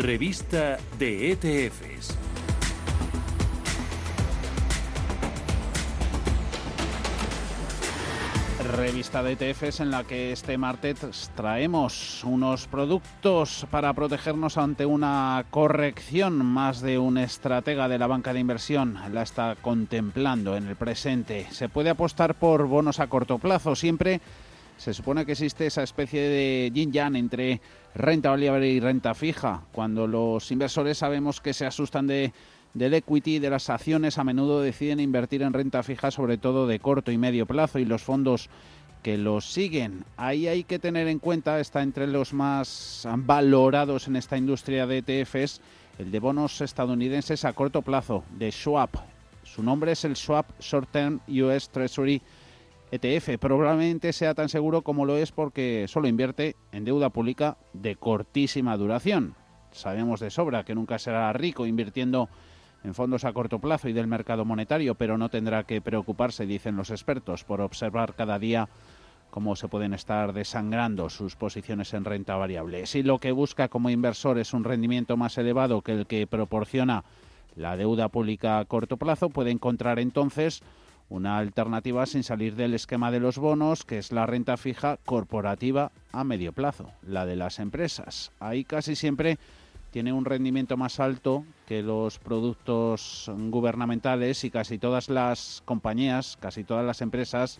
Revista de ETFs. Revista de ETFs en la que este martes traemos unos productos para protegernos ante una corrección. Más de un estratega de la banca de inversión la está contemplando en el presente. Se puede apostar por bonos a corto plazo. Siempre se supone que existe esa especie de yin-yang entre renta variable y renta fija. Cuando los inversores sabemos que se asustan de del equity de las acciones a menudo deciden invertir en renta fija, sobre todo de corto y medio plazo, y los fondos que los siguen. Ahí hay que tener en cuenta, está entre los más valorados en esta industria de ETFs, el de bonos estadounidenses a corto plazo, de Schwab. Su nombre es el Schwab Short Term US Treasury ETF. Probablemente sea tan seguro como lo es porque solo invierte en deuda pública de cortísima duración. Sabemos de sobra que nunca será rico invirtiendo en fondos a corto plazo y del mercado monetario, pero no tendrá que preocuparse, dicen los expertos, por observar cada día cómo se pueden estar desangrando sus posiciones en renta variable. Si lo que busca como inversor es un rendimiento más elevado que el que proporciona la deuda pública a corto plazo, puede encontrar entonces una alternativa sin salir del esquema de los bonos, que es la renta fija corporativa a medio plazo, la de las empresas. Ahí casi siempre tiene un rendimiento más alto que los productos gubernamentales y casi todas las compañías, casi todas las empresas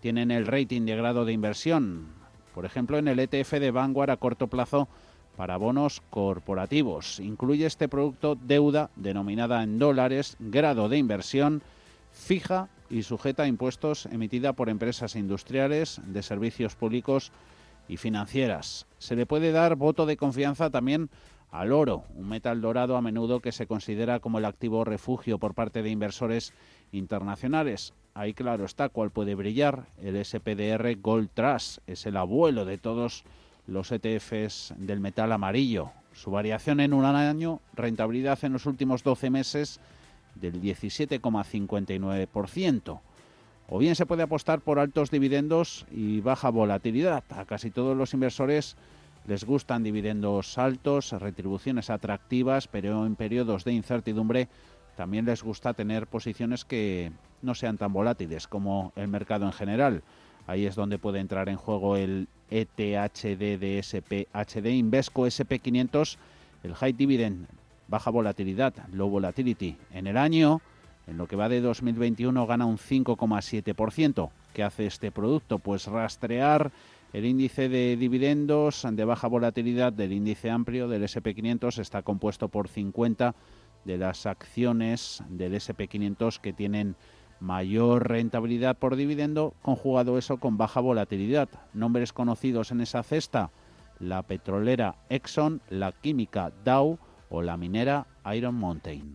tienen el rating de grado de inversión. Por ejemplo, en el ETF de Vanguard a corto plazo para bonos corporativos. Incluye este producto deuda denominada en dólares, grado de inversión fija y sujeta a impuestos emitida por empresas industriales, de servicios públicos y financieras. Se le puede dar voto de confianza también al oro, un metal dorado a menudo que se considera como el activo refugio por parte de inversores internacionales. Ahí claro está cuál puede brillar. El SPDR Gold Trust es el abuelo de todos los ETFs del metal amarillo. Su variación en un año, rentabilidad en los últimos 12 meses del 17,59%. O bien se puede apostar por altos dividendos y baja volatilidad. A casi todos los inversores les gustan dividendos altos, retribuciones atractivas, pero en periodos de incertidumbre también les gusta tener posiciones que no sean tan volátiles como el mercado en general. Ahí es donde puede entrar en juego el ETHD de SPHD Invesco SP500, el High Dividend, baja volatilidad, low volatility. En el año, en lo que va de 2021, gana un 5,7%. ¿Qué hace este producto? Pues rastrear el índice de dividendos de baja volatilidad del índice amplio del SP500 está compuesto por 50 de las acciones del SP500 que tienen mayor rentabilidad por dividendo, conjugado eso con baja volatilidad. Nombres conocidos en esa cesta, la petrolera Exxon, la química Dow o la minera Iron Mountain.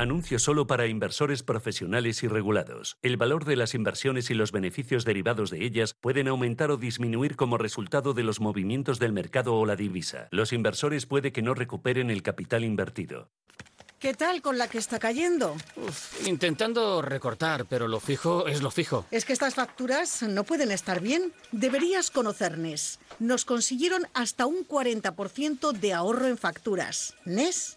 Anuncio solo para inversores profesionales y regulados. El valor de las inversiones y los beneficios derivados de ellas pueden aumentar o disminuir como resultado de los movimientos del mercado o la divisa. Los inversores puede que no recuperen el capital invertido. ¿Qué tal con la que está cayendo? intentando recortar, pero lo fijo es lo fijo. Es que estas facturas no pueden estar bien. Deberías conocernos. Nos consiguieron hasta un 40% de ahorro en facturas. NES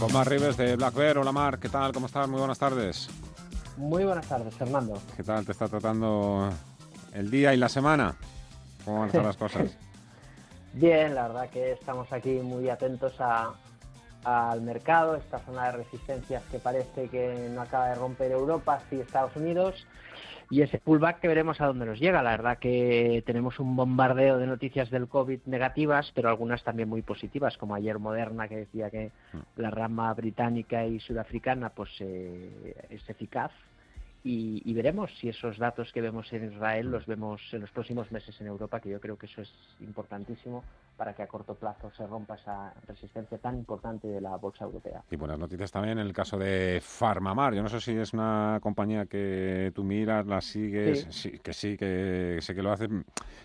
Con Mar Rives de Black Bear. Hola Mar, ¿qué tal? ¿Cómo estás? Muy buenas tardes. Muy buenas tardes, Fernando. ¿Qué tal te está tratando el día y la semana? ¿Cómo van las cosas? Bien, la verdad que estamos aquí muy atentos al mercado, esta zona de resistencias que parece que no acaba de romper Europa, sí Estados Unidos y ese pullback que veremos a dónde nos llega. La verdad que tenemos un bombardeo de noticias del COVID negativas, pero algunas también muy positivas, como ayer Moderna que decía que mm. la rama británica y sudafricana pues eh, es eficaz y, veremos si esos datos que vemos en Israel los vemos en los próximos meses en Europa, que yo creo que eso es importantísimo para que a corto plazo se rompa esa resistencia tan importante de la bolsa europea. Y buenas noticias también en el caso de Farmamar. Yo no sé si es una compañía que tú miras, la sigues, sí. que sí, que sé que lo haces.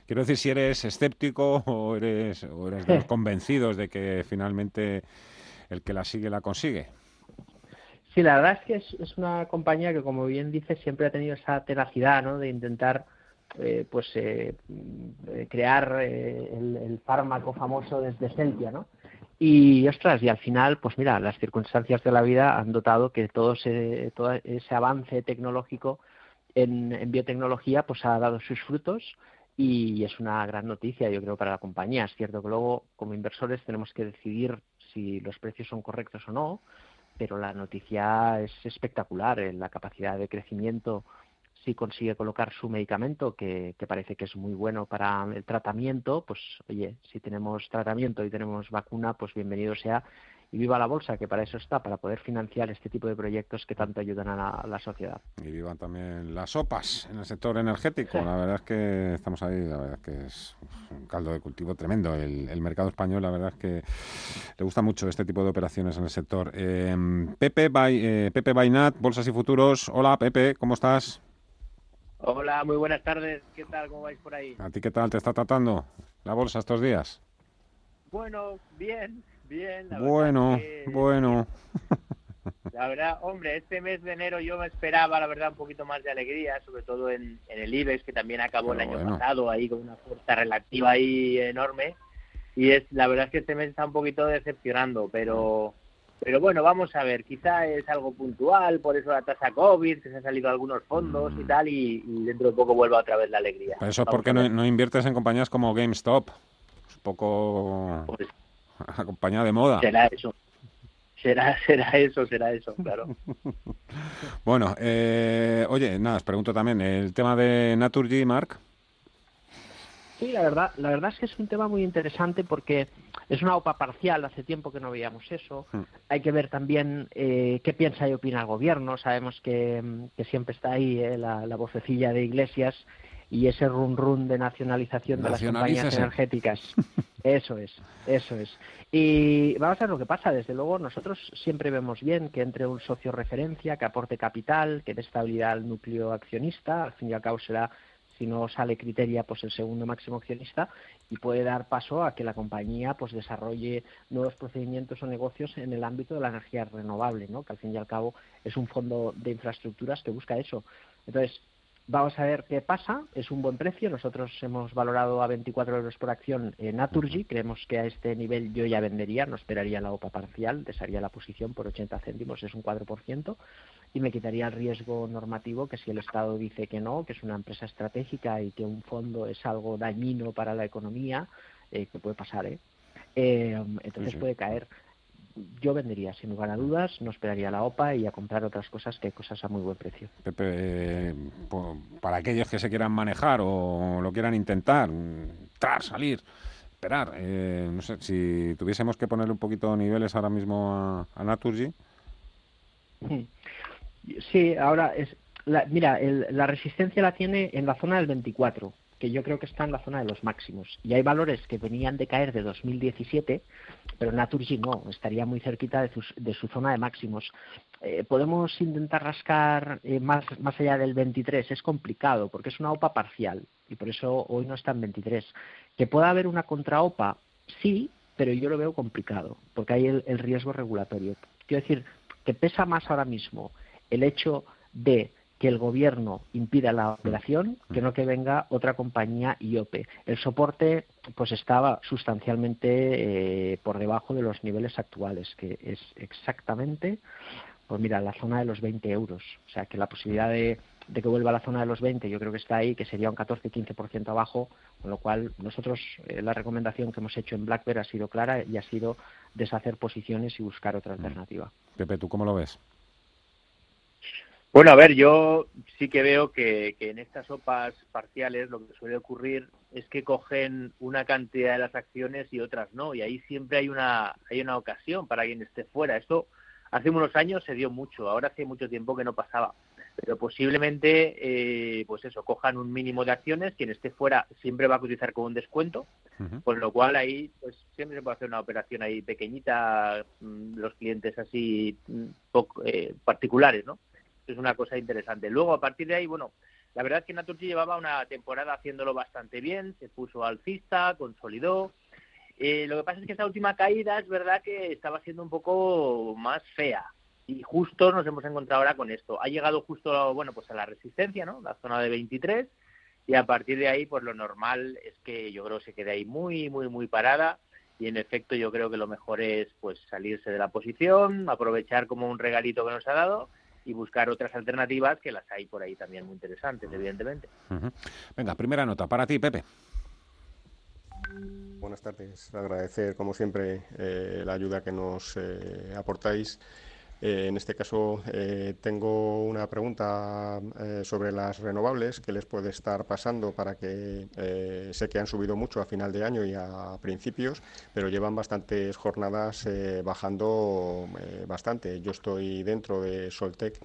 Quiero decir, si eres escéptico o eres, o eres de los convencidos de que finalmente el que la sigue la consigue. Sí, la verdad es que es, una compañía que, como bien dice, siempre ha tenido esa tenacidad ¿no? de intentar eh, pues eh, eh, crear el, fármaco famoso desde Celtia, ¿no? Y ostras, y al final, pues mira, las circunstancias de la vida han dotado que todo ese, todo ese avance tecnológico en, en biotecnología pues ha dado sus frutos y es una gran noticia, yo creo, para la compañía. Es cierto que luego, como inversores, tenemos que decidir si los precios son correctos o no, pero la noticia es espectacular. en La capacidad de crecimiento, si consigue colocar su medicamento, que, que, parece que es muy bueno para el tratamiento, pues oye, si tenemos tratamiento y tenemos vacuna, pues bienvenido sea y viva la bolsa, que para eso está, para poder financiar este tipo de proyectos que tanto ayudan a la, sociedad. Y vivan también las sopas en el sector energético. La verdad es que estamos ahí, la verdad es que es un caldo de cultivo tremendo. El, mercado español, la verdad es que le gusta mucho este tipo de operaciones en el sector. Eh, Pepe, eh, Pepe Bainat, Bolsas y Futuros. Hola, Pepe, ¿cómo estás? Hola, muy buenas tardes. ¿Qué tal? ¿Cómo vais por ahí? ¿A ti qué tal te está tratando la bolsa estos días? Bueno, bien Bien, bueno, bueno. La verdad, hombre, este mes de enero yo me esperaba, la verdad, un poquito más de alegría, sobre todo en, el IBEX, que también acabó el año pasado ahí con una fuerza relativa ahí enorme. Y es la verdad es que este mes está un poquito decepcionando, pero pero bueno, vamos a ver, quizá es algo puntual, por eso la tasa COVID, que se han salido algunos fondos y mm. tal, y, dentro de poco vuelva otra vez la alegría. eso es porque no, no inviertes en compañías como GameStop. un poco pues, acompañada de moda. Será eso. Será, será eso, será eso, claro. bueno, eh, oye, nada, os pregunto también, el tema de Naturgy, Mark. Sí, la verdad, la verdad es que es un tema muy interesante porque es una OPA parcial, hace tiempo que no veíamos eso. Hmm. Hay que ver también eh, qué piensa y opina el gobierno. Sabemos que, siempre está ahí eh, la, vocecilla de Iglesias y ese run run de nacionalización de las compañías energéticas. Eso es, eso es. Y vamos a ver lo que pasa. Desde luego, nosotros siempre vemos bien que entre un socio referencia, que aporte capital, que dé estabilidad al núcleo accionista. Al fin y al cabo será si no sale Criteria, pues el segundo máximo accionista y puede dar paso a que la compañía pues desarrolle nuevos procedimientos o negocios en el ámbito de la energía renovable, ¿no? Que al fin y al cabo es un fondo de infraestructuras que busca eso. Entonces, Vamos a ver qué pasa. Es un buen precio. Nosotros hemos valorado a 24 euros por acción en Naturgy. Creemos que a este nivel yo ya vendería, no esperaría la OPA parcial, desharía la posición por 80 céntimos, es un 4%, y me quitaría el riesgo normativo que si el Estado dice que no, que es una empresa estratégica y que un fondo es algo dañino para la economía, eh, que puede pasar, ¿eh? eh entonces puede caer yo vendería sin lugar a dudas, no esperaría la OPA y a comprar otras cosas que hay cosas a muy buen precio. Pepe, eh, para aquellos que se quieran manejar o lo quieran intentar, entrar, salir, esperar, eh, no sé, si tuviésemos que ponerle un poquito de niveles ahora mismo a, a Naturgy. Sí, ahora es, mira, la resistencia la tiene en la zona del 24 yo creo que está en la zona de los máximos. Y hay valores que venían de caer de 2017, pero Naturgy no, estaría muy cerquita de, de su zona de máximos. Eh, podemos intentar rascar eh, más, más allá del 23, es complicado porque es una OPA parcial y por eso hoy no está en 23. Que pueda haber una contra-OPA, sí, pero yo lo veo complicado porque hay el riesgo regulatorio. Quiero decir que pesa más ahora mismo el hecho de que el gobierno impida la operación que no que venga otra compañía IOPE. El soporte pues estaba sustancialmente eh, por debajo de los niveles actuales, que es exactamente, pues mira, la zona de los 20 euros. O sea que la posibilidad de, que vuelva a la zona de los 20 yo creo que está ahí, que sería un 14-15% abajo, con lo cual nosotros eh, la recomendación que hemos hecho en Black ha sido clara y ha sido deshacer posiciones y buscar otra alternativa. Pepe, ¿tú cómo lo ves? Bueno, a ver, yo sí que veo que, en estas sopas parciales lo que suele ocurrir es que cogen una cantidad de las acciones y otras no, y ahí siempre hay una, hay una ocasión para quien esté fuera. Esto hace unos años se dio mucho, ahora hace mucho tiempo que no pasaba. Pero posiblemente, eh, pues eso, cojan un mínimo de acciones, quien esté fuera siempre va a cotizar con un descuento, con lo cual ahí pues siempre se puede hacer una operación ahí pequeñita, mm, los clientes así mm, eh, particulares, ¿no? Es una cosa interesante. Luego, a partir de ahí, bueno, la verdad es que Naturgy llevaba una temporada haciéndolo bastante bien, se puso alcista, consolidó. Eh, lo que pasa es que esta última caída es verdad que estaba siendo un poco más fea y justo nos hemos encontrado ahora con esto. Ha llegado justo, bueno, pues a la resistencia, ¿no? La zona de 23 y a partir de ahí, pues lo normal es que yo creo que se quede ahí muy, muy, muy parada y en efecto yo creo que lo mejor es pues salirse de la posición, aprovechar como un regalito que nos ha dado y buscar otras alternativas que las hay por ahí también muy interesantes, evidentemente. Venga, primera nota para ti, Pepe. Buenas tardes. Agradecer, como siempre, eh, la ayuda que nos eh, aportáis. Eh, en este caso, eh, tengo una pregunta eh, sobre las renovables que les puede estar pasando para que sé que han subido mucho a final de año y a principios, pero llevan bastantes jornadas bajando bastante. Yo estoy dentro de Soltec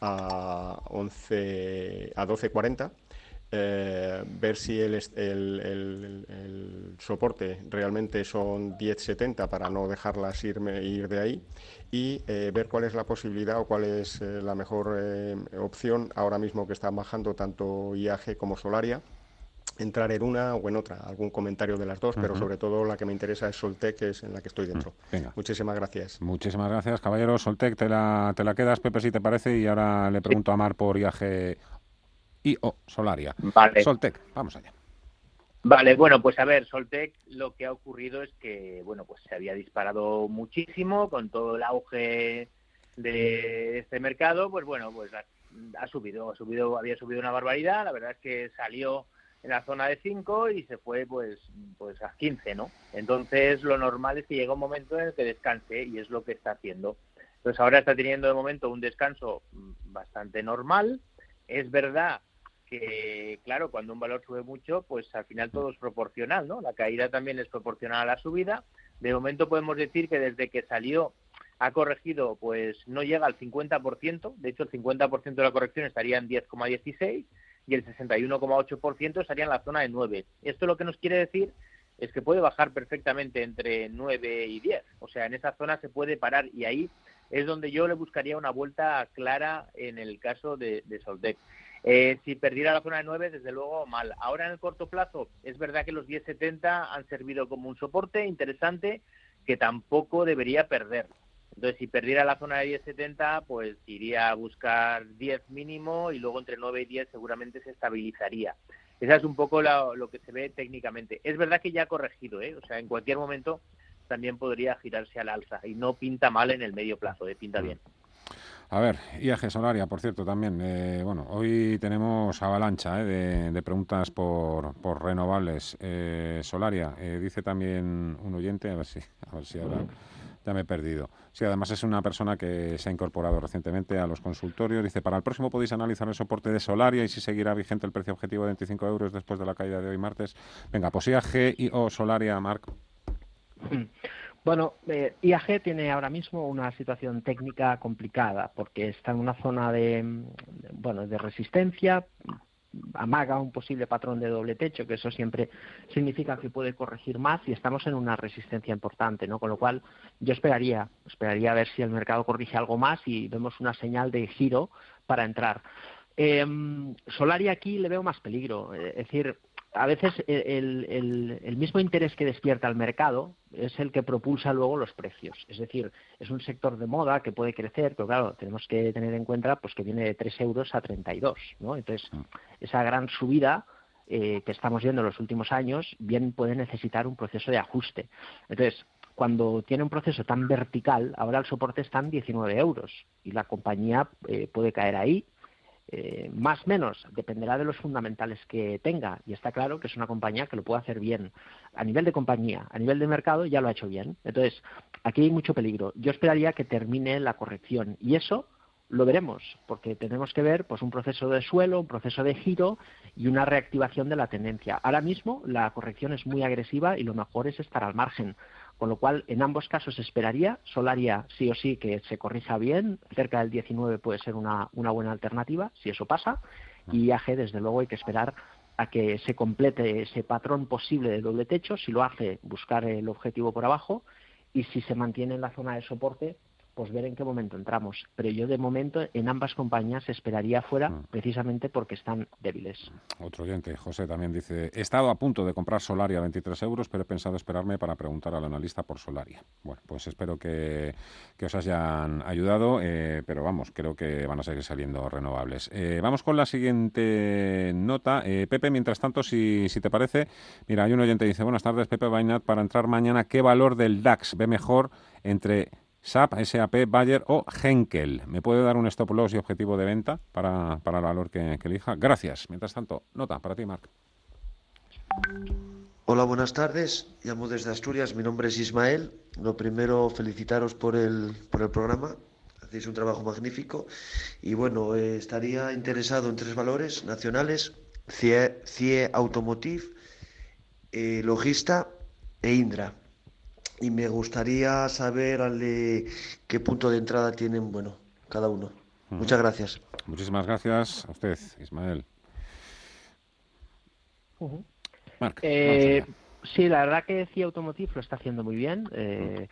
a 11 a 12.40 eh, ver si el, el, soporte realmente son 10.70 para no dejarlas irme, ir de ahí y eh, ver cuál es la posibilidad o cuál es eh, la mejor opción ahora mismo que están bajando tanto IAG como Solaria entrar en una o en otra, algún comentario de las dos, pero sobre todo la que me interesa es Soltec, que es en la que estoy dentro. Muchísimas gracias. Muchísimas gracias, caballero. Soltec, te la, te la quedas, Pepe, si te parece, y ahora le pregunto a Mar por IAG y o Solaria. Vale. Soltec, vamos allá. Vale, bueno, pues a ver, Soltec lo que ha ocurrido es que, bueno, pues se había disparado muchísimo con todo el auge de este mercado, pues bueno, pues ha, subido, ha subido, había subido una barbaridad, la verdad es que salió en la zona de 5 y se fue pues pues a 15, ¿no? Entonces lo normal es que llegue un momento en el que descanse y es lo que está haciendo. Entonces ahora está teniendo de momento un descanso mm, bastante normal. Es verdad que, claro, cuando un valor sube mucho, pues al final todo es proporcional, ¿no? La caída también es proporcional a la subida. De momento podemos decir que desde que salió ha corregido, pues no llega al 50%, de hecho el 50% de la corrección estaría en 10,16 y el 61,8% estaría en la zona de 9. Esto lo que nos quiere decir es que puede bajar perfectamente entre 9 y 10, o sea, en esa zona se puede parar y ahí es donde yo le buscaría una vuelta clara en el caso de, de Soldec. Eh, si perdiera la zona de 9, desde luego mal. Ahora en el corto plazo, es verdad que los 10.70 han servido como un soporte interesante que tampoco debería perder. Entonces, si perdiera la zona de 10.70, pues iría a buscar 10 mínimo y luego entre 9 y 10 seguramente se estabilizaría. Esa es un poco lo que se ve técnicamente. Es verdad que ya ha corregido, ¿eh? o sea, en cualquier momento también podría girarse al alza y no pinta mal en el medio plazo, ¿eh? pinta bien. A ver, IAG Solaria, por cierto, también. Eh, bueno, hoy tenemos avalancha eh, de, preguntas por, renovables. Eh, Solaria, dice también un oyente, a ver si, a ver si ahora ya me he perdido. Sí, además es una persona que se ha incorporado recientemente a los consultorios. Dice, para el próximo podéis analizar el soporte de Solaria y si seguirá vigente el precio objetivo de 25 euros después de la caída de hoy martes. Venga, pues IAG y o Solaria, Marc. Bueno, eh, IAG tiene ahora mismo una situación técnica complicada porque está en una zona de, bueno, de resistencia, amaga un posible patrón de doble techo, que eso siempre significa que puede corregir más y estamos en una resistencia importante, ¿no? Con lo cual yo esperaría, esperaría a ver si el mercado corrige algo más y vemos una señal de giro para entrar. Eh, Solari aquí le veo más peligro, es decir, a veces el, mismo interés que despierta el mercado es el que propulsa luego los precios. Es decir, es un sector de moda que puede crecer, pero claro, tenemos que tener en cuenta pues que viene de 3 euros a 32. ¿no? Entonces, mm. esa gran subida eh, que estamos viendo en los últimos años bien puede necesitar un proceso de ajuste. Entonces, cuando tiene un proceso tan vertical, ahora el soporte está en 19 euros y la compañía eh, puede caer ahí eh, más menos, dependerá de los fundamentales que tenga. Y está claro que es una compañía que lo puede hacer bien. A nivel de compañía, a nivel de mercado, ya lo ha hecho bien. Entonces, aquí hay mucho peligro. Yo esperaría que termine la corrección. Y eso lo veremos, porque tenemos que ver pues, un proceso de suelo, un proceso de giro y una reactivación de la tendencia. Ahora mismo la corrección es muy agresiva y lo mejor es estar al margen. Con lo cual, en ambos casos esperaría, Solaria sí o sí que se corrija bien, cerca del 19 puede ser una, buena alternativa, si eso pasa, y IAG, desde luego, hay que esperar a que se complete ese patrón posible de doble techo, si lo hace, buscar el objetivo por abajo, y si se mantiene en la zona de soporte, pues ver en qué momento entramos. Pero yo de momento en ambas compañías esperaría fuera mm. precisamente porque están débiles. Otro oyente, José, también dice, he estado a punto de comprar Solaria a 23 euros, pero he pensado esperarme para preguntar al analista por Solaria. Bueno, pues espero que, os hayan ayudado, eh, pero vamos, creo que van a seguir saliendo renovables. Eh, vamos con la siguiente nota. Eh, Pepe, mientras tanto, si, si te parece, mira, hay un oyente que dice, buenas tardes, Pepe Bainat, para entrar mañana, ¿qué valor del DAX ve mejor entre SAP, SAP, Bayer o Henkel. ¿Me puede dar un stop loss y objetivo de venta para, para el valor que, elija? Gracias. Mientras tanto, nota para ti, Marc. Hola, buenas tardes. Llamo desde Asturias. Mi nombre es Ismael. Lo primero, felicitaros por el, por el programa. Hacéis un trabajo magnífico. Y bueno, eh, estaría interesado en tres valores nacionales: CIE, Automotive, eh, Logista e Indra y me gustaría saber qué punto de entrada tienen, bueno, cada uno. Muchas gracias. Muchísimas gracias a usted, Ismael. Eh, sí, la verdad que CIA Automotive lo está haciendo muy bien. Eh,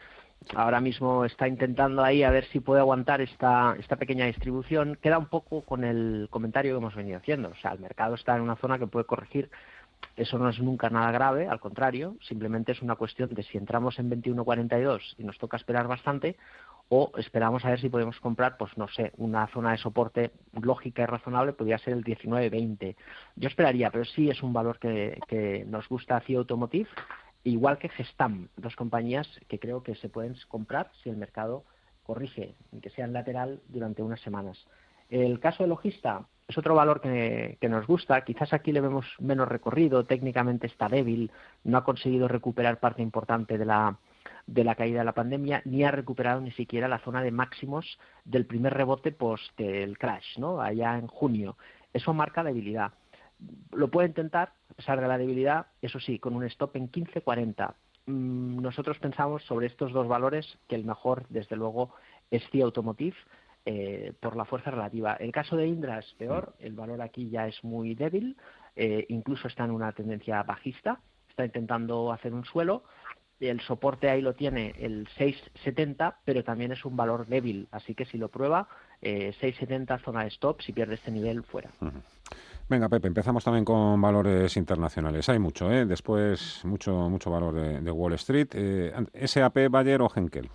ahora mismo está intentando ahí a ver si puede aguantar esta, esta pequeña distribución. Queda un poco con el comentario que hemos venido haciendo. O sea, el mercado está en una zona que puede corregir eso no es nunca nada grave, al contrario, simplemente es una cuestión de si entramos en 21.42 y nos toca esperar bastante o esperamos a ver si podemos comprar, pues no sé, una zona de soporte lógica y razonable, podría ser el 19.20. Yo esperaría, pero sí es un valor que, nos gusta a Automotive, igual que Gestam, dos compañías que creo que se pueden comprar si el mercado corrige, que sean lateral durante unas semanas. El caso de Logista, es otro valor que, nos gusta. Quizás aquí le vemos menos recorrido, técnicamente está débil, no ha conseguido recuperar parte importante de la, de la caída de la pandemia, ni ha recuperado ni siquiera la zona de máximos del primer rebote post el crash, ¿no? allá en junio. Eso marca debilidad. Lo puede intentar, a pesar de la debilidad, eso sí, con un stop en 15.40. Mm, nosotros pensamos sobre estos dos valores que el mejor, desde luego, es CIA Automotive eh, por la fuerza relativa. El caso de Indra es peor, el valor aquí ya es muy débil, eh, incluso está en una tendencia bajista, está intentando hacer un suelo. El soporte ahí lo tiene el 670, pero también es un valor débil, así que si lo prueba, eh, 670 zona de stop, si pierde este nivel, fuera. Venga, Pepe, empezamos también con valores internacionales. Hay mucho, ¿eh? Después, mucho, mucho valor de, Wall Street. Eh, SAP, Bayer o Henkel.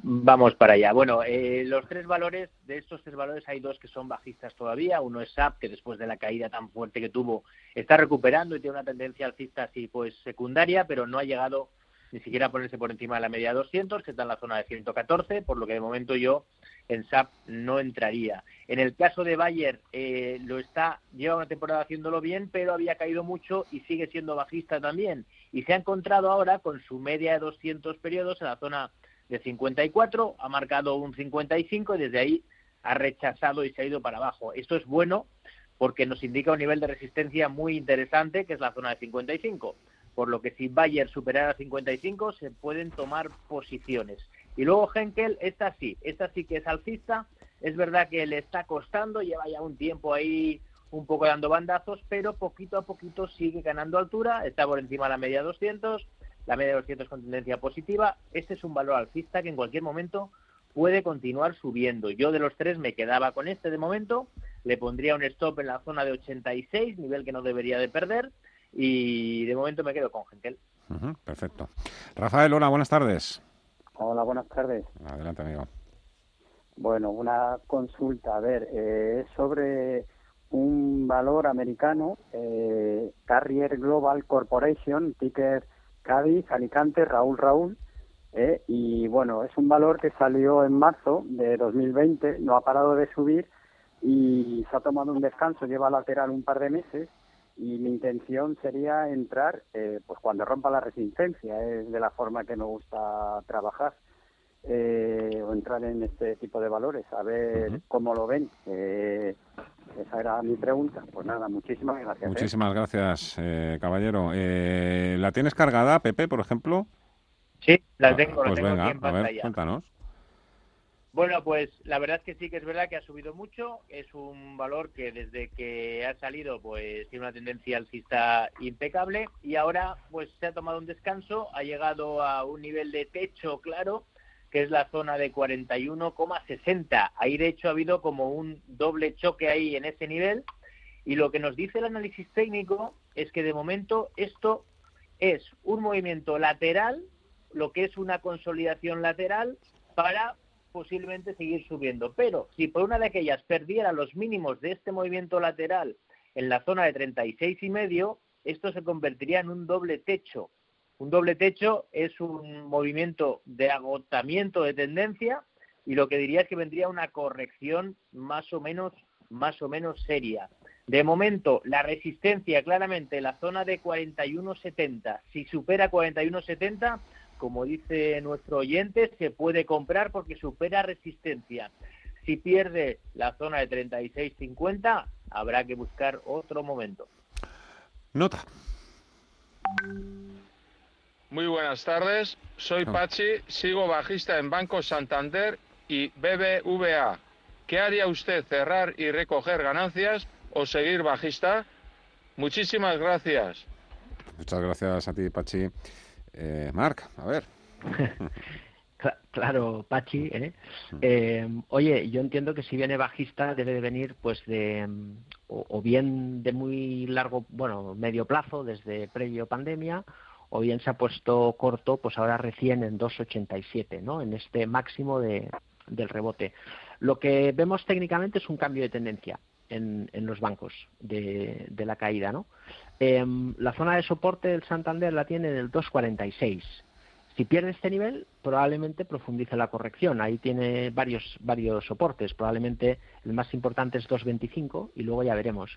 Vamos para allá. Bueno, eh, los tres valores, de estos tres valores hay dos que son bajistas todavía. Uno es SAP, que después de la caída tan fuerte que tuvo, está recuperando y tiene una tendencia alcista así pues secundaria, pero no ha llegado ni siquiera a ponerse por encima de la media de 200, que está en la zona de 114, por lo que de momento yo en SAP no entraría. En el caso de Bayer, eh, lo está, lleva una temporada haciéndolo bien, pero había caído mucho y sigue siendo bajista también. Y se ha encontrado ahora con su media de 200 periodos en la zona de 54, ha marcado un 55 y desde ahí ha rechazado y se ha ido para abajo. Esto es bueno porque nos indica un nivel de resistencia muy interesante, que es la zona de 55. Por lo que si Bayer superara 55, se pueden tomar posiciones. Y luego Henkel, esta sí, esta sí que es alcista. Es verdad que le está costando, lleva ya un tiempo ahí un poco dando bandazos, pero poquito a poquito sigue ganando altura, está por encima de la media 200, la media de 200 con tendencia positiva. Este es un valor alcista que en cualquier momento puede continuar subiendo. Yo de los tres me quedaba con este de momento, le pondría un stop en la zona de 86, nivel que no debería de perder, y de momento me quedo con Gentel. perfecto. Rafael, hola, buenas tardes. Hola, buenas tardes. Adelante, amigo. Bueno, una consulta, a ver, eh, es sobre un valor americano, eh, Carrier Global Corporation, ticker Cádiz, Alicante, Raúl Raúl. ¿eh? y bueno, es un valor que salió en marzo de 2020, no ha parado de subir y se ha tomado un descanso, lleva lateral un par de meses y mi intención sería entrar eh, pues cuando rompa la resistencia, es de la forma que me gusta trabajar. Eh, o entrar en este tipo de valores, a ver cómo lo ven. Eh, esa era mi pregunta. Pues nada, muchísimas gracias. ¿eh? Muchísimas gracias, eh, caballero. Eh, ¿La tienes cargada, Pepe, por ejemplo? Sí, la ah, tengo, pues venga, A ver, cuéntanos. Bueno, pues la verdad es que sí que es verdad que ha subido mucho. Es un valor que desde que ha salido, pues tiene una tendencia alcista impecable y ahora, pues se ha tomado un descanso, ha llegado a un nivel de techo claro que es la zona de 41,60. Ahí de hecho ha habido como un doble choque ahí en ese nivel y lo que nos dice el análisis técnico es que de momento esto es un movimiento lateral, lo que es una consolidación lateral para posiblemente seguir subiendo. Pero si por una de aquellas perdiera los mínimos de este movimiento lateral en la zona de 36 y medio, esto se convertiría en un doble techo un doble techo es un movimiento de agotamiento de tendencia y lo que diría es que vendría una corrección más o menos más o menos seria. De momento, la resistencia claramente en la zona de 41.70. Si supera 41.70, como dice nuestro oyente, se puede comprar porque supera resistencia. Si pierde la zona de 36.50, habrá que buscar otro momento. Nota. Muy buenas tardes, soy ah. Pachi, sigo bajista en Banco Santander y BBVA. ¿Qué haría usted, cerrar y recoger ganancias o seguir bajista? Muchísimas gracias. Muchas gracias a ti, Pachi. Eh, Marc, a ver. claro, Pachi. ¿eh? ¿eh? oye, yo entiendo que si viene bajista debe de venir pues de o bien de muy largo, bueno, medio plazo, desde previo pandemia, o bien se ha puesto corto, pues ahora recién en 2,87, ¿no? En este máximo de, del rebote. Lo que vemos técnicamente es un cambio de tendencia en, en los bancos de, de la caída, ¿no? Em, la zona de soporte del Santander la tiene en el 2,46. Si pierde este nivel, probablemente profundice la corrección. Ahí tiene varios, varios soportes. Probablemente el más importante es 2.25 y luego ya veremos.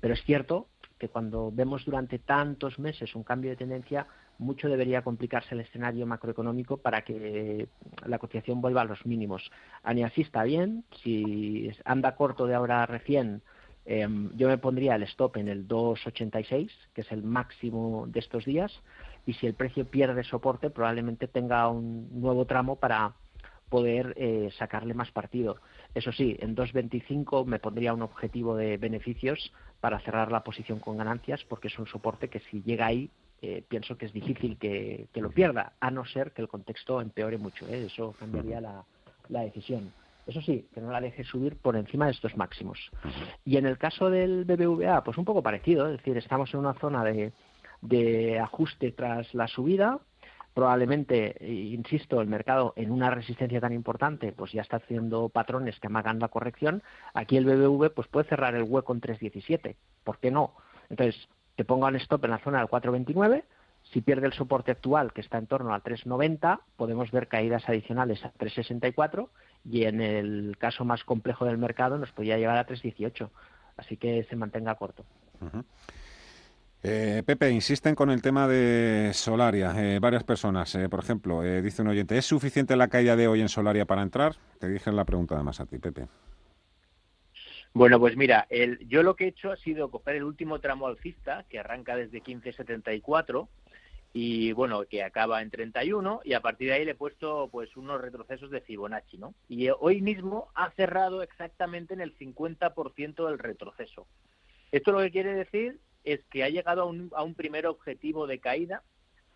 Pero es cierto que cuando vemos durante tantos meses un cambio de tendencia, mucho debería complicarse el escenario macroeconómico para que la cotización vuelva a los mínimos. Ani así está bien. Si anda corto de ahora recién, em, yo me pondría el stop en el 2.86, que es el máximo de estos días y si el precio pierde soporte probablemente tenga un nuevo tramo para poder eh, sacarle más partido. Eso sí, en 2.25 me pondría un objetivo de beneficios para cerrar la posición con ganancias porque es un soporte que si llega ahí eh, pienso que es difícil que, lo pierda, a no ser que el contexto empeore mucho. ¿eh? Eso cambiaría la, la decisión. Eso sí, que no la deje subir por encima de estos máximos. Y en el caso del BBVA, pues un poco parecido, es decir, estamos en una zona de, de ajuste tras la subida. Probablemente, insisto, el mercado en una resistencia tan importante, pues ya está haciendo patrones que amagan la corrección. Aquí el BBV pues puede cerrar el hueco en 3.17. ¿Por qué no? Entonces, te pongo un stop en la zona del 4.29. Si pierde el soporte actual, que está en torno al 3.90, podemos ver caídas adicionales a 3.64 y en el caso más complejo del mercado nos podría llevar a 3.18. Así que se mantenga corto. Eh, Pepe, insisten con el tema de Solaria. Eh, varias personas, eh, por ejemplo, dice un oyente, ¿es suficiente la caída de hoy en Solaria para entrar? Te dije la pregunta además a ti, Pepe. Bueno, pues mira, yo lo que he hecho ha sido coger el último tramo alcista, que arranca desde 15.74 y bueno, que acaba en 31 y a partir de ahí le he puesto pues unos retrocesos de Fibonacci, ¿no? Y hoy mismo ha cerrado exactamente en el 50% del retroceso. Esto lo que quiere decir es que ha llegado a un, a un primer objetivo de caída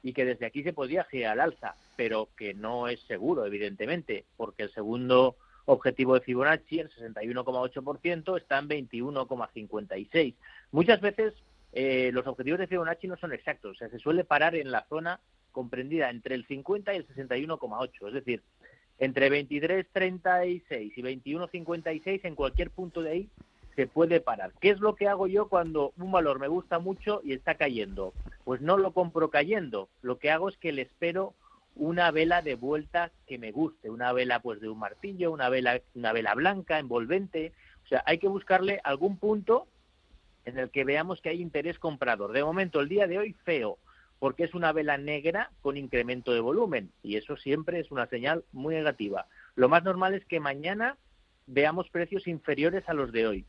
y que desde aquí se podría girar al alza, pero que no es seguro, evidentemente, porque el segundo objetivo de Fibonacci, el 61,8%, está en 21,56. Muchas veces eh, los objetivos de Fibonacci no son exactos, o sea, se suele parar en la zona comprendida entre el 50 y el 61,8, es decir, entre 23,36 y 21,56 en cualquier punto de ahí se puede parar. ¿Qué es lo que hago yo cuando un valor me gusta mucho y está cayendo? Pues no lo compro cayendo. Lo que hago es que le espero una vela de vuelta que me guste, una vela pues de un martillo, una vela una vela blanca, envolvente, o sea, hay que buscarle algún punto en el que veamos que hay interés comprador. De momento el día de hoy feo, porque es una vela negra con incremento de volumen y eso siempre es una señal muy negativa. Lo más normal es que mañana veamos precios inferiores a los de hoy.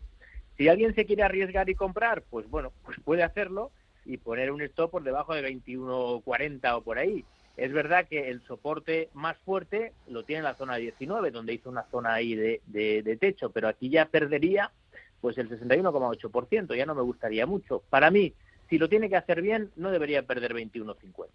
Si alguien se quiere arriesgar y comprar, pues bueno, pues puede hacerlo y poner un stop por debajo de 21.40 o por ahí. Es verdad que el soporte más fuerte lo tiene en la zona 19, donde hizo una zona ahí de, de techo, pero aquí ya perdería pues el 61,8%, ya no me gustaría mucho. Para mí, si lo tiene que hacer bien, no debería perder 21.50.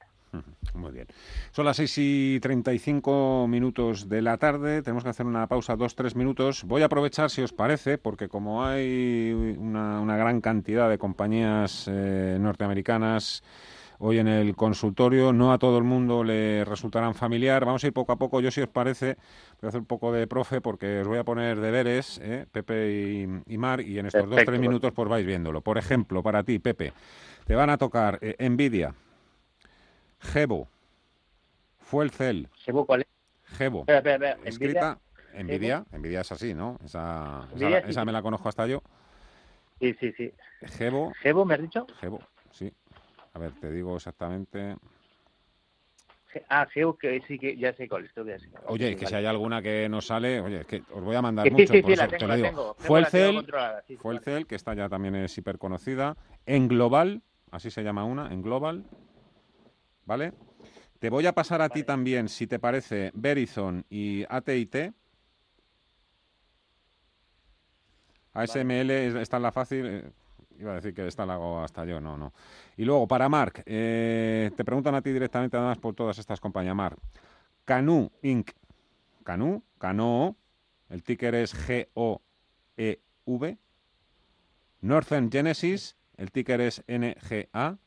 Muy bien. Son las 6 y 35 minutos de la tarde. Tenemos que hacer una pausa, dos, tres minutos. Voy a aprovechar, si os parece, porque como hay una, gran cantidad de compañías eh, norteamericanas hoy en el consultorio, no a todo el mundo le resultarán familiar. Vamos a ir poco a poco. Yo, si os parece, voy a hacer un poco de profe porque os voy a poner deberes, ¿eh? Pepe y, Mar, y en estos dos, tres minutos pues vais viéndolo. Por ejemplo, para ti, Pepe, te van a tocar eh, Nvidia, Gebo. Fue el cel. ¿Gebo cuál es? Gebo. Espera, espera, espera. Escrita. Envidia. Envidia es así, ¿no? Esa, esa, me la conozco hasta yo. Sí, sí, sí. Gebo. ¿Gebo me has dicho? Gebo, sí. A ver, te digo exactamente. Ah, Gebo, que sí que ya sé cuál es. Oye, que si hay alguna que no sale, oye, es que os voy a mandar mucho, por eso te lo digo. Fue el CEL, fue el CEL, que esta ya también es hiper conocida. En Global, así se llama una, en Global, ¿vale? Te voy a pasar a ti también, si te parece, Verizon y AT&T. ASML está en la fácil. Iba a decir que está la hago hasta yo, no, no. Y luego, para Mark, eh, te preguntan a ti directamente, además, por todas estas compañías. Mark, Canu Inc. Canu, Cano, el ticker es G-O-E-V. Northern Genesis, el ticker es NGA.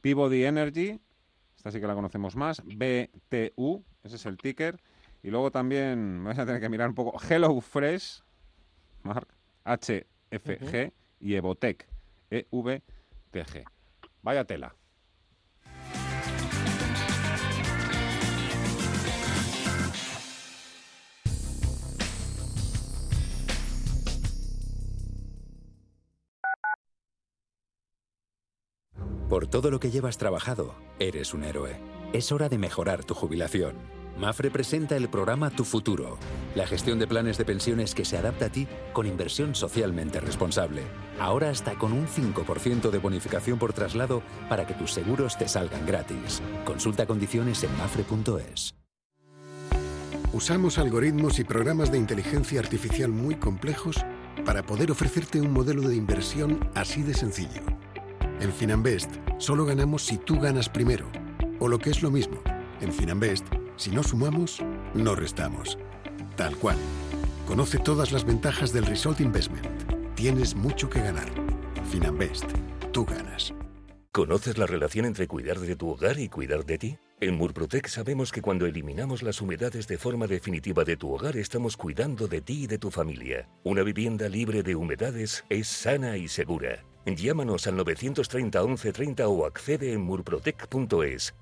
Peabody Energy, esta sí que la conocemos más, BTU, ese es el ticker. Y luego también vais a tener que mirar un poco Hello Fresh, Mark, HFG y Evotec, EVTG. Vaya tela. Por todo lo que llevas trabajado, eres un héroe. Es hora de mejorar tu jubilación. Mafre presenta el programa Tu Futuro, la gestión de planes de pensiones que se adapta a ti con inversión socialmente responsable. Ahora hasta con un 5% de bonificación por traslado para que tus seguros te salgan gratis. Consulta condiciones en mafre.es. Usamos algoritmos y programas de inteligencia artificial muy complejos para poder ofrecerte un modelo de inversión así de sencillo en Finanbest, solo ganamos si tú ganas primero. O lo que es lo mismo, en Finanbest, si no sumamos, no restamos. Tal cual. Conoce todas las ventajas del Result Investment. Tienes mucho que ganar. Finanbest, tú ganas. ¿Conoces la relación entre cuidar de tu hogar y cuidar de ti? En Murprotec sabemos que cuando eliminamos las humedades de forma definitiva de tu hogar estamos cuidando de ti y de tu familia. Una vivienda libre de humedades es sana y segura. Llámanos al 930 1130 o accede en murprotec.es.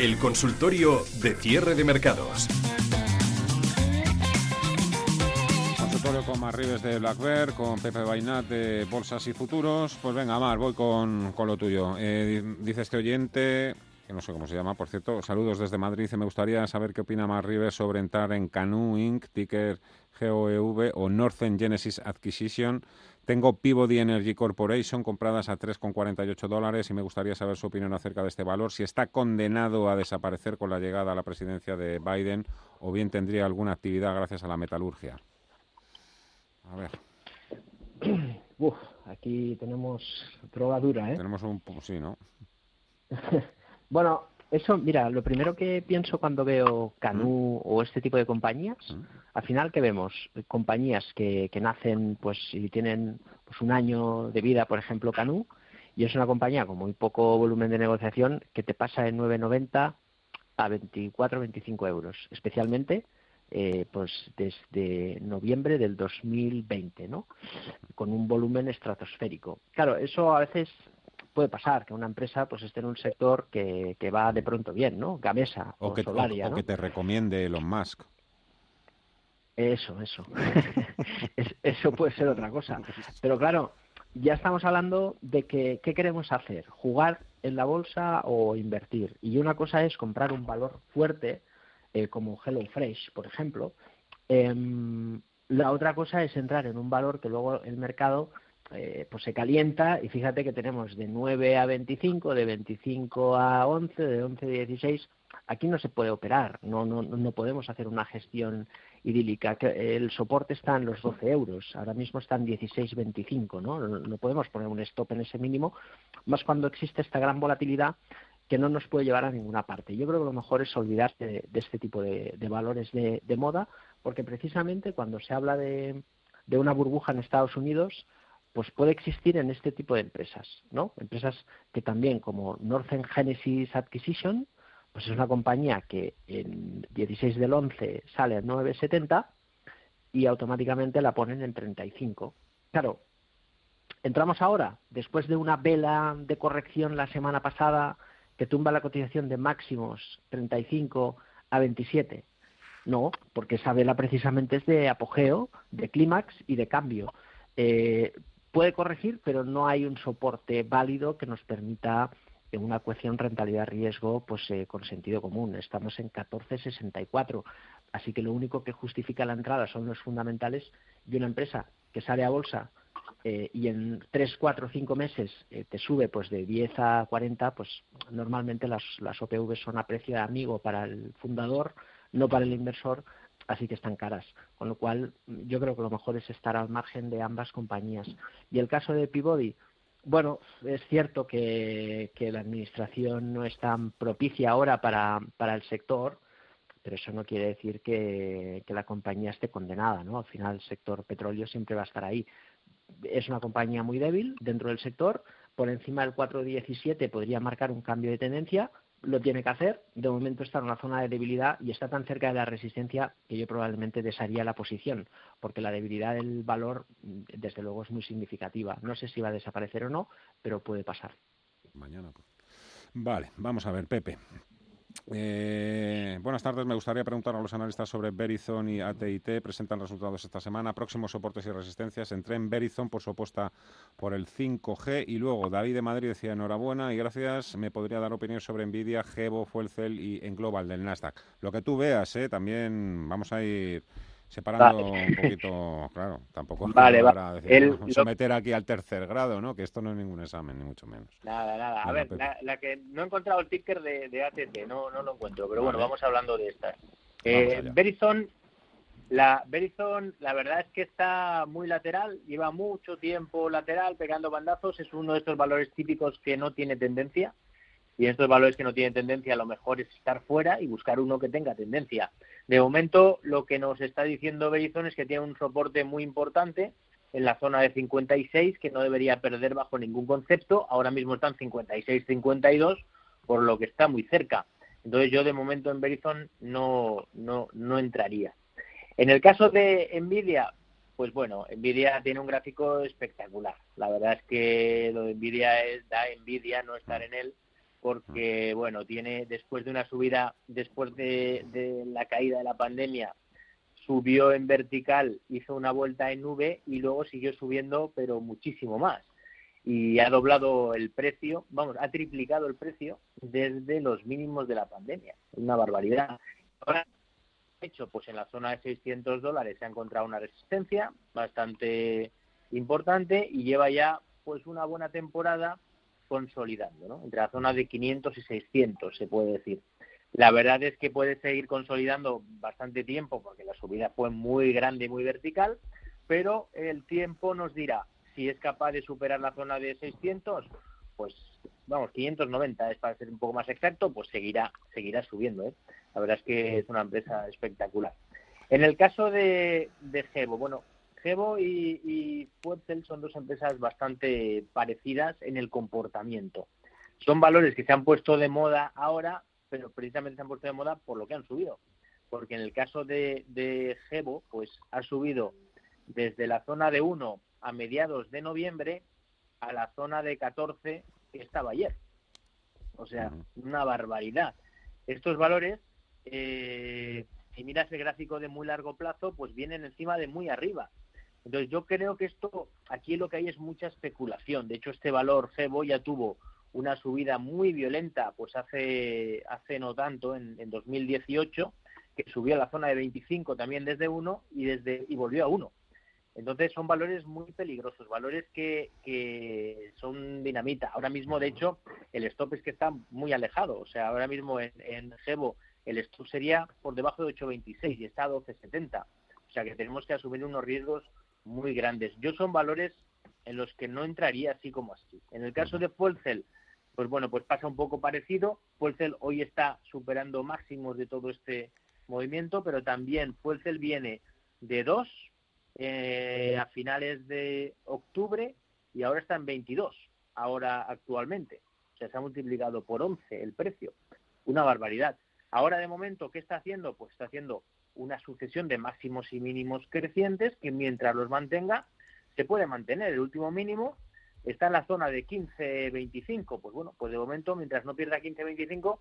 El consultorio de cierre de mercados. Consultorio con Marribes de Black con Pepe Bainat de Bolsas y Futuros. Pues venga, Mar, voy con, lo tuyo. Eh, dice este oyente, que no sé cómo se llama, por cierto, saludos desde Madrid. Me gustaría saber qué opina Marribes sobre entrar en Canoe Inc., ticker GOEV o Northern Genesis Acquisition tengo Peabody Energy Corporation compradas a 3,48 dólares y me gustaría saber su opinión acerca de este valor, si está condenado a desaparecer con la llegada a la presidencia de Biden o bien tendría alguna actividad gracias a la metalurgia. A ver. Uf, aquí tenemos droga dura, ¿eh? Tenemos un... sí, ¿no? bueno, eso, mira, lo primero que pienso cuando veo Canú o este tipo de compañías, al final que vemos compañías que, que nacen pues y tienen pues un año de vida, por ejemplo Canú, y es una compañía con muy poco volumen de negociación que te pasa de 9,90 a 24, 25 euros, especialmente eh, pues desde noviembre del 2020, ¿no? Con un volumen estratosférico. Claro, eso a veces puede pasar que una empresa pues esté en un sector que, que va de pronto bien, ¿no? Gamesa o, que, Solaria, o, que te recomiende Elon Musk. Eso, eso. eso puede ser otra cosa. Pero claro, ya estamos hablando de que qué queremos hacer, jugar en la bolsa o invertir. Y una cosa es comprar un valor fuerte, eh, como HelloFresh, por ejemplo. Em, la otra cosa es entrar en un valor que luego el mercado eh, pues se calienta y fíjate que tenemos de 9 a 25, de 25 a 11, de 11 a 16. Aquí no se puede operar, no, no, no podemos hacer una gestión idílica. El soporte está en los 12 euros, ahora mismo están 16,25, ¿no? No podemos poner un stop en ese mínimo, más cuando existe esta gran volatilidad que no nos puede llevar a ninguna parte. Yo creo que lo mejor es olvidarse de, este tipo de, valores de, moda, porque precisamente cuando se habla de una burbuja en Estados Unidos, pues puede existir en este tipo de empresas, ¿no? Empresas que también, como Northern Genesis Acquisition, pues es una compañía que en 16 del 11 sale a 9,70 y automáticamente la ponen en 35. Claro, entramos ahora, después de una vela de corrección la semana pasada que tumba la cotización de máximos 35 a 27. No, porque esa vela precisamente es de apogeo, de clímax y de cambio. Eh, puede corregir, pero no hay un soporte válido que nos permita una ecuación rentabilidad-riesgo pues eh, con sentido común. Estamos en 14,64. Así que lo único que justifica la entrada son los fundamentales de una empresa que sale a bolsa eh, y en 3, 4, 5 meses eh, te sube pues de 10 a 40, pues normalmente las, las OPV son a precio de amigo para el fundador, no para el inversor, así que están caras. Con lo cual, yo creo que lo mejor es estar al margen de ambas compañías. Y el caso de Peabody, bueno, es cierto que, la administración no es tan propicia ahora para, para el sector, pero eso no quiere decir que, que, la compañía esté condenada, ¿no? Al final el sector petróleo siempre va a estar ahí. Es una compañía muy débil dentro del sector, por encima del 4.17 podría marcar un cambio de tendencia, lo tiene que hacer. De momento está en una zona de debilidad y está tan cerca de la resistencia que yo probablemente desharía la posición, porque la debilidad del valor, desde luego, es muy significativa. No sé si va a desaparecer o no, pero puede pasar. Mañana. Pues. Vale, vamos a ver, Pepe. Eh, buenas tardes. Me gustaría preguntar a los analistas sobre Verizon y ATT. Presentan resultados esta semana. Próximos soportes y resistencias. Entré en Verizon por su apuesta por el 5G. Y luego David de Madrid decía enhorabuena y gracias. Me podría dar opinión sobre Nvidia, Gebo, Fuelcel y en Global del Nasdaq. Lo que tú veas, ¿eh? también vamos a ir separando un poquito, claro, tampoco vale, para decir, someter aquí al tercer grado, ¿no? Que esto no es ningún examen, ni mucho menos. Nada, nada. A ver, la, que no he encontrado el ticker de, de ATT, no, no lo encuentro, pero bueno, vamos hablando de estas. Eh, Verizon, la Verizon, la verdad es que está muy lateral, lleva mucho tiempo lateral, pegando bandazos, es uno de estos valores típicos que no tiene tendencia. Y estos valores que no tienen tendencia, a lo mejor es estar fuera y buscar uno que tenga tendencia. De momento, lo que nos está diciendo Verizon es que tiene un soporte muy importante en la zona de 56, que no debería perder bajo ningún concepto. Ahora mismo están 56-52, por lo que está muy cerca. Entonces, yo de momento en Verizon no, no, no entraría. En el caso de Nvidia, pues bueno, Nvidia tiene un gráfico espectacular. La verdad es que lo de Nvidia es, da envidia no estar en él porque bueno tiene después de una subida después de, la caída de la pandemia subió en vertical hizo una vuelta en nube y luego siguió subiendo pero muchísimo más. Y ha doblado el precio vamos ha triplicado el precio desde los mínimos de la pandemia. Una barbaridad. Ahora hecho pues en la zona de 600 dólares se ha encontrado una resistencia bastante importante y lleva ya pues una buena temporada consolidando, ¿no? Entre la zona de 500 y 600, se puede decir. La verdad es que puede seguir consolidando bastante tiempo porque la subida fue muy grande y muy vertical, pero el tiempo nos dirá si es capaz de superar la zona de 600, pues vamos, 590 es para ser un poco más exacto, pues seguirá seguirá subiendo. ¿eh? La verdad es que es una empresa espectacular. En el caso de, de Gebo, bueno, Gebo y, y son dos empresas bastante parecidas en el comportamiento. Son valores que se han puesto de moda ahora, pero precisamente se han puesto de moda por lo que han subido. Porque en el caso de, de Gebo, pues ha subido desde la zona de 1 a mediados de noviembre a la zona de 14 que estaba ayer. O sea, una barbaridad. Estos valores, eh, si miras el gráfico de muy largo plazo, pues vienen encima de muy arriba. Entonces yo creo que esto, aquí lo que hay es mucha especulación. De hecho, este valor Cebo ya tuvo una subida muy violenta, pues hace, hace no tanto, en, en 2018, que subió a la zona de 25 también desde 1 y, desde, y volvió a 1. Entonces son valores muy peligrosos, valores que, que son dinamita. Ahora mismo, de hecho, el stop es que está muy alejado. O sea, ahora mismo en, en Gebo el stop sería por debajo de 8.26 y está a 12.70. O sea que tenemos que asumir unos riesgos muy grandes. Yo son valores en los que no entraría así como así. En el caso de Fuelcel, pues bueno, pues pasa un poco parecido. Fuelcel hoy está superando máximos de todo este movimiento, pero también Fuelcel viene de 2 eh, a finales de octubre y ahora está en 22, ahora actualmente. O sea, se ha multiplicado por 11 el precio. Una barbaridad. Ahora, de momento, ¿qué está haciendo? Pues está haciendo una sucesión de máximos y mínimos crecientes que mientras los mantenga se puede mantener. El último mínimo está en la zona de 15-25. Pues bueno, pues de momento, mientras no pierda 15-25,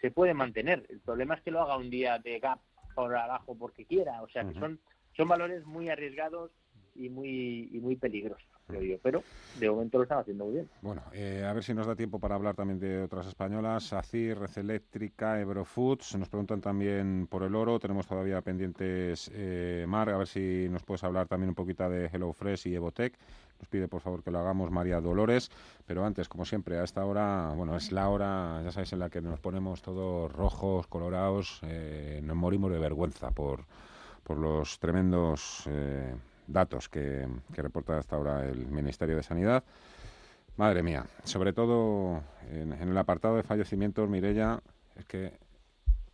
se puede mantener. El problema es que lo haga un día de gap por abajo porque quiera. O sea, que son, son valores muy arriesgados y muy, y muy peligrosos. Creo yo. Pero de momento lo están haciendo muy bien. Bueno, eh, a ver si nos da tiempo para hablar también de otras españolas. ACIR, Red Eléctrica, Eurofoods. Nos preguntan también por el oro. Tenemos todavía pendientes, eh, Mar, a ver si nos puedes hablar también un poquito de HelloFresh y Evotec. Nos pide por favor que lo hagamos María Dolores. Pero antes, como siempre, a esta hora, bueno, es la hora, ya sabéis, en la que nos ponemos todos rojos, colorados. Eh, nos morimos de vergüenza por, por los tremendos eh, datos que, reporta hasta ahora el Ministerio de Sanidad. Madre mía, sobre todo en, el apartado de fallecimientos, Mirella, es que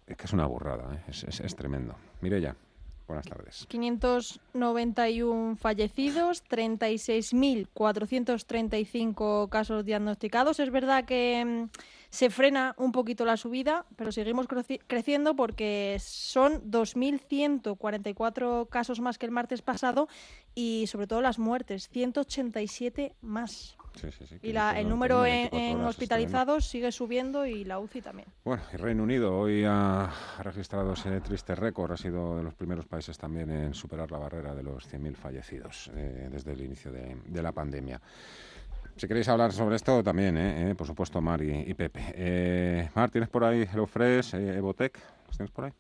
es, que es una burrada, ¿eh? es, tremendo. Mirella. Buenas tardes. 591 fallecidos, 36.435 casos diagnosticados. Es verdad que mm, se frena un poquito la subida, pero seguimos creciendo porque son 2.144 casos más que el martes pasado y sobre todo las muertes, 187 más. y el número en, hospitalizados sigue subiendo y la UCI también. Bueno, y Reino Unido hoy ha registrado ese triste récord, ha sido de los primeros países también en superar la barrera de los 100.000 fallecidos eh, desde el inicio de la pandemia. Si queréis hablar sobre esto también, ¿eh? ¿Eh? por supuesto, Mar y, Pepe. Eh, Mar, ¿tienes por ahí HelloFresh, eh, Evotec? ¿Los tienes por ahí?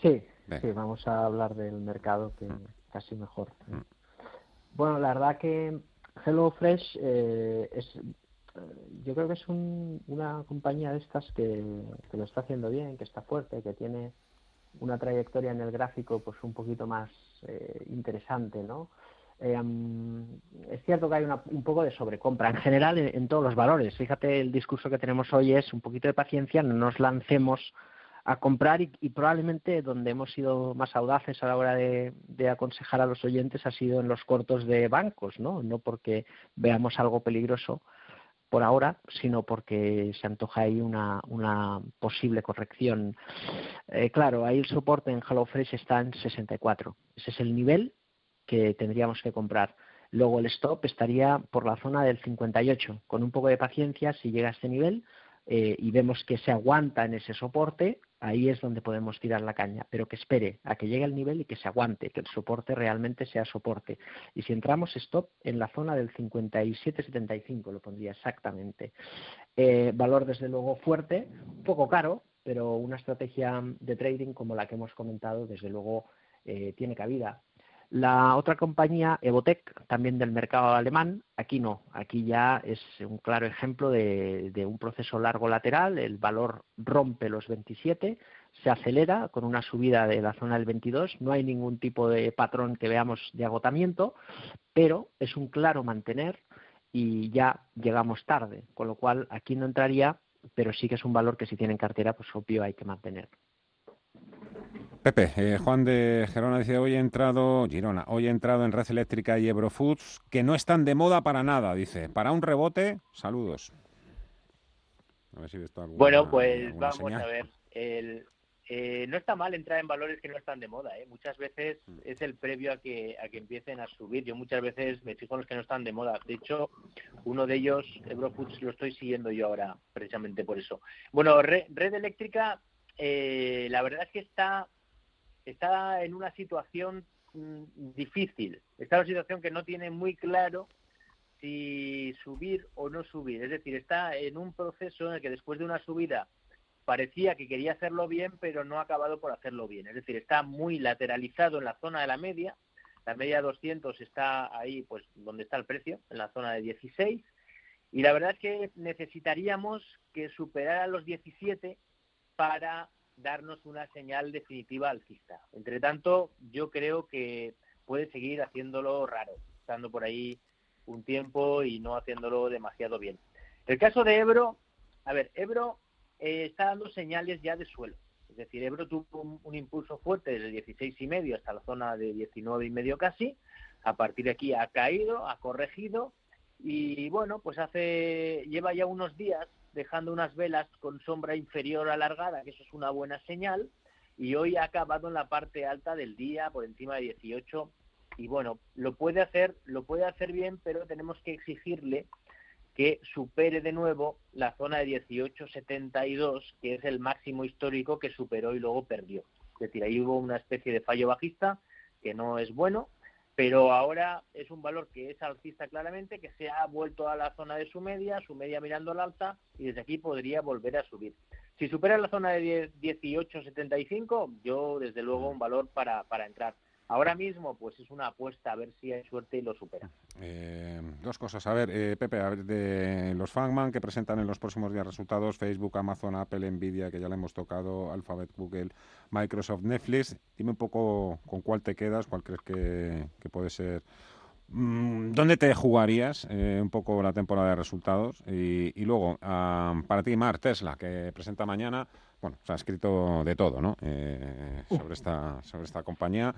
Sí, sí, vamos a hablar del mercado que mm. casi mejor. Mm. Bueno, la verdad que HelloFresh es, yo creo que es una compañía de estas que, que, lo está haciendo bien, que está fuerte, que tiene una trayectoria en el gráfico pues un poquito más interesante, ¿no? Em, es cierto que hay un poco de sobrecompra en general en, todos los valores. Fíjate, el discurso que tenemos hoy es un poquito de paciencia, no nos lancemos a comprar y, probablemente donde hemos sido más audaces a la hora de, aconsejar a los oyentes ha sido en los cortos de bancos, ¿no? No porque veamos algo peligroso por ahora, sino porque se antoja ahí una, posible corrección. Eh, claro, ahí el soporte en HelloFresh está en 64. Ese es el nivel que tendríamos que comprar. Luego el stop estaría por la zona del 58. Con un poco de paciencia, si llega a este nivel eh, y vemos que se aguanta en ese soporte, ahí es donde podemos tirar la caña. Pero que espere a que llegue el nivel y que se aguante, que el soporte realmente sea soporte. Y si entramos stop en la zona del 57-75, lo pondría exactamente. Eh, valor desde luego fuerte, poco caro, pero una estrategia de trading como la que hemos comentado, desde luego eh, tiene cabida. La otra compañía, Evotec, también del mercado alemán, aquí no, aquí ya es un claro ejemplo de, un proceso largo lateral, el valor rompe los 27, se acelera con una subida de la zona del 22, no hay ningún tipo de patrón que veamos de agotamiento, pero es un claro mantener y ya llegamos tarde, con lo cual aquí no entraría, pero sí que es un valor que si tienen cartera, pues obvio hay que mantener. Pepe, eh, Juan de Gerona dice, hoy he entrado, Girona, hoy he entrado en Red Eléctrica y Eurofoods, que no están de moda para nada, dice. Para un rebote, saludos. bueno, pues vamos a ver. Eh, no está mal entrar en valores que no están de moda. ¿eh? Muchas veces mm. es el previo a que, a que empiecen a subir. Yo muchas veces me fijo en los que no están de moda. De hecho, uno de ellos, Eurofoods, lo estoy siguiendo yo ahora, precisamente por eso. Bueno, Red, Eléctrica, eh, la verdad es que está está en una situación mm, difícil, está en una situación que no tiene muy claro si subir o no subir. Es decir, está en un proceso en el que después de una subida parecía que quería hacerlo bien, pero no ha acabado por hacerlo bien. Es decir, está muy lateralizado en la zona de la media. La media 200 está ahí, pues, donde está el precio, en la zona de 16. Y la verdad es que necesitaríamos que superara los 17 para darnos una señal definitiva alcista. Entre tanto, yo creo que puede seguir haciéndolo raro, estando por ahí un tiempo y no haciéndolo demasiado bien. El caso de Ebro, a ver, Ebro eh, está dando señales ya de suelo. Es decir, Ebro tuvo un, impulso fuerte desde 16 y medio hasta la zona de 19 y medio casi. A partir de aquí ha caído, ha corregido y bueno, pues hace lleva ya unos días dejando unas velas con sombra inferior alargada, que eso es una buena señal, y hoy ha acabado en la parte alta del día, por encima de 18, y bueno, lo puede hacer, lo puede hacer bien, pero tenemos que exigirle que supere de nuevo la zona de 18.72, que es el máximo histórico que superó y luego perdió. Es decir, ahí hubo una especie de fallo bajista que no es bueno pero ahora es un valor que es alcista claramente, que se ha vuelto a la zona de su media, su media mirando al alta, y desde aquí podría volver a subir. Si supera la zona de 18,75, yo desde luego un valor para, para entrar. Ahora mismo, pues es una apuesta a ver si hay suerte y lo supera. Eh, dos cosas. A ver, eh, Pepe, a ver, de los Fangman que presentan en los próximos días resultados, Facebook, Amazon, Apple, Nvidia, que ya le hemos tocado, Alphabet, Google, Microsoft, Netflix. Dime un poco con cuál te quedas, cuál crees que, puede ser. Mm, ¿Dónde te jugarías eh, un poco la temporada de resultados? Y, luego, para ti, Mar, Tesla, que presenta mañana, bueno, se ha escrito de todo, ¿no? sobre, esta, sobre esta compañía.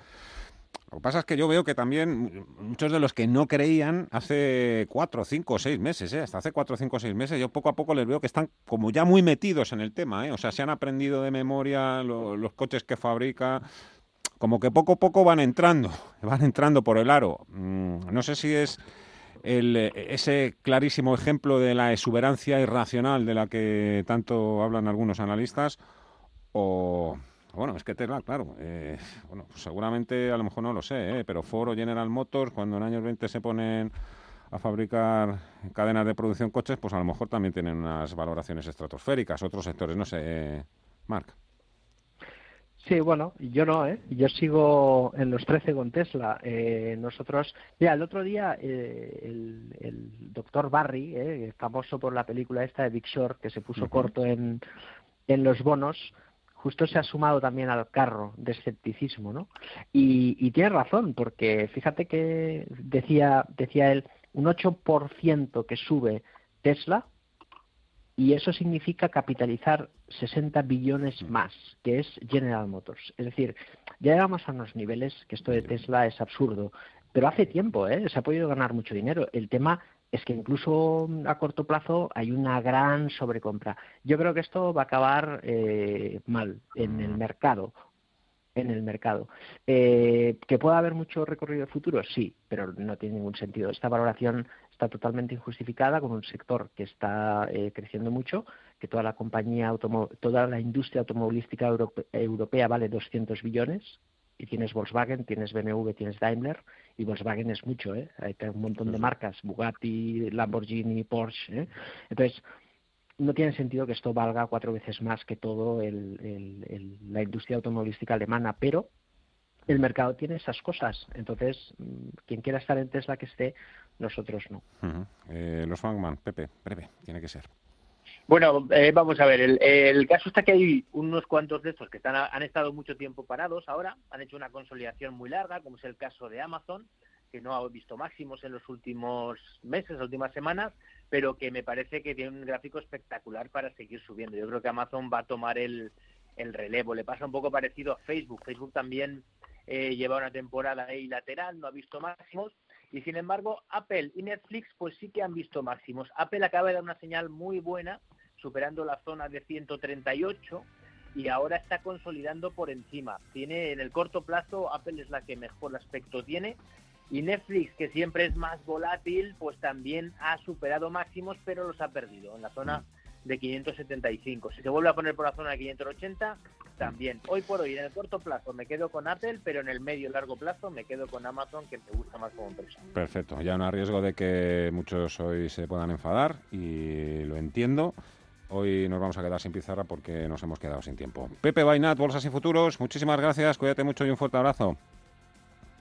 Lo que pasa es que yo veo que también muchos de los que no creían hace cuatro, cinco, seis meses, ¿eh? hasta hace cuatro, cinco, seis meses, yo poco a poco les veo que están como ya muy metidos en el tema, ¿eh? o sea, se han aprendido de memoria los coches que fabrica, como que poco a poco van entrando, van entrando por el aro. Mm, no sé si es el, ese clarísimo ejemplo de la exuberancia irracional de la que tanto hablan algunos analistas o bueno, es que Tesla, claro, eh, bueno, pues seguramente a lo mejor no lo sé, eh, pero Ford o General Motors, cuando en años 20 se ponen a fabricar cadenas de producción coches, pues a lo mejor también tienen unas valoraciones estratosféricas, otros sectores, no sé, eh, Marc. Sí, bueno, yo no, ¿eh? Yo sigo en los 13 con Tesla. Eh, nosotros, mira, el otro día eh, el, el, doctor Barry, eh, famoso por la película esta de Big Short, que se puso corto en, en los bonos, justo se ha sumado también al carro de escepticismo, ¿no? Y, tiene razón, porque fíjate que decía, decía él, un 8% que sube Tesla, y eso significa capitalizar 60 billones más, que es General Motors. Es decir, ya llegamos a unos niveles que esto de Tesla es absurdo, pero hace tiempo ¿eh? se ha podido ganar mucho dinero. El tema es que incluso a corto plazo hay una gran sobrecompra. Yo creo que esto va a acabar eh, mal en el mercado. En el mercado. Eh, ¿Que pueda haber mucho recorrido de futuro? Sí, pero no tiene ningún sentido. Esta valoración está totalmente injustificada con un sector que está eh, creciendo mucho, que toda la compañía toda la industria automovilística europea vale 200 billones, y tienes Volkswagen, tienes BMW, tienes Daimler, y Volkswagen es mucho, ¿eh? Hay un montón de marcas, Bugatti, Lamborghini, Porsche, ¿eh? Entonces, no tiene sentido que esto valga cuatro veces más que todo la industria automovilística alemana, pero el mercado tiene esas cosas. Entonces, mm, quien quiera estar en Tesla que esté, nosotros no. Eh, los Fangman, Pepe, breve, tiene que ser. Bueno, eh, vamos a ver, el, caso está que hay unos cuantos de estos que están, han estado mucho tiempo parados ahora, han hecho una consolidación muy larga, como es el caso de Amazon, que no ha visto máximos en los últimos meses, las últimas semanas, pero que me parece que tiene un gráfico espectacular para seguir subiendo. Yo creo que Amazon va a tomar el, el relevo. Le pasa un poco parecido a Facebook. Facebook también eh, lleva una temporada ahí lateral, no ha visto máximos, y sin embargo, Apple y Netflix pues sí que han visto máximos. Apple acaba de dar una señal muy buena, superando la zona de 138 y ahora está consolidando por encima. Tiene en el corto plazo Apple es la que mejor aspecto tiene y Netflix, que siempre es más volátil, pues también ha superado máximos, pero los ha perdido en la zona de 575. Si se vuelve a poner por la zona de 580, también. Hoy por hoy, en el corto plazo me quedo con Apple, pero en el medio y largo plazo me quedo con Amazon, que me gusta más como empresa. Perfecto. Ya no hay riesgo de que muchos hoy se puedan enfadar y lo entiendo. Hoy nos vamos a quedar sin pizarra porque nos hemos quedado sin tiempo. Pepe Bainat, Bolsas y Futuros, muchísimas gracias, cuídate mucho y un fuerte abrazo.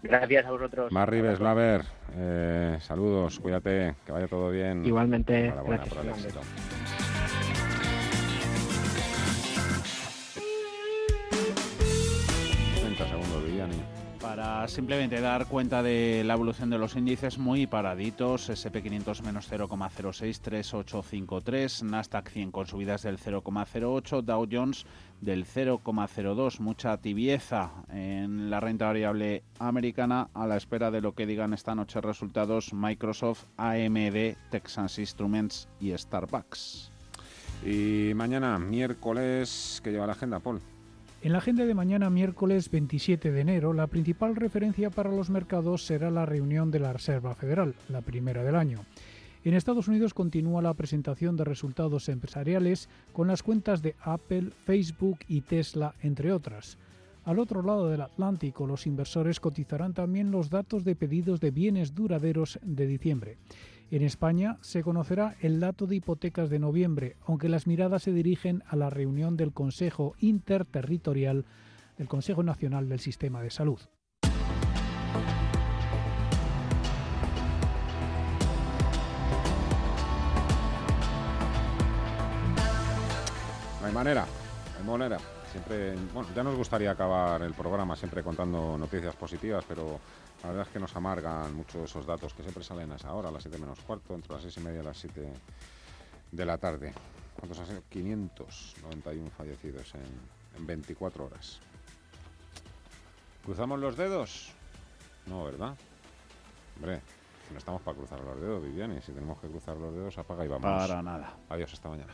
Gracias a vosotros. Marribes, Laver, eh, saludos, cuídate, que vaya todo bien. Igualmente, gracias. Simplemente dar cuenta de la evolución de los índices muy paraditos, SP500 menos 0,06, 3853, Nasdaq 100 con subidas del 0,08, Dow Jones del 0,02, mucha tibieza en la renta variable americana a la espera de lo que digan esta noche resultados Microsoft, AMD, Texas Instruments y Starbucks. Y mañana, miércoles, que lleva la agenda, Paul? En la agenda de mañana, miércoles 27 de enero, la principal referencia para los mercados será la reunión de la Reserva Federal, la primera del año. En Estados Unidos continúa la presentación de resultados empresariales con las cuentas de Apple, Facebook y Tesla, entre otras. Al otro lado del Atlántico, los inversores cotizarán también los datos de pedidos de bienes duraderos de diciembre. En España se conocerá el dato de hipotecas de noviembre, aunque las miradas se dirigen a la reunión del Consejo Interterritorial del Consejo Nacional del Sistema de Salud. No hay manera, no hay manera. Siempre, bueno, ya nos gustaría acabar el programa siempre contando noticias positivas, pero la verdad es que nos amargan mucho esos datos que siempre salen a esa hora, a las 7 menos cuarto, entre las 6 y media y las 7 de la tarde. ¿Cuántos han sido? 591 fallecidos en, en 24 horas. ¿Cruzamos los dedos? No, ¿verdad? Hombre, no estamos para cruzar los dedos, Viviani. Si tenemos que cruzar los dedos, apaga y vamos. Para nada. Adiós, hasta mañana.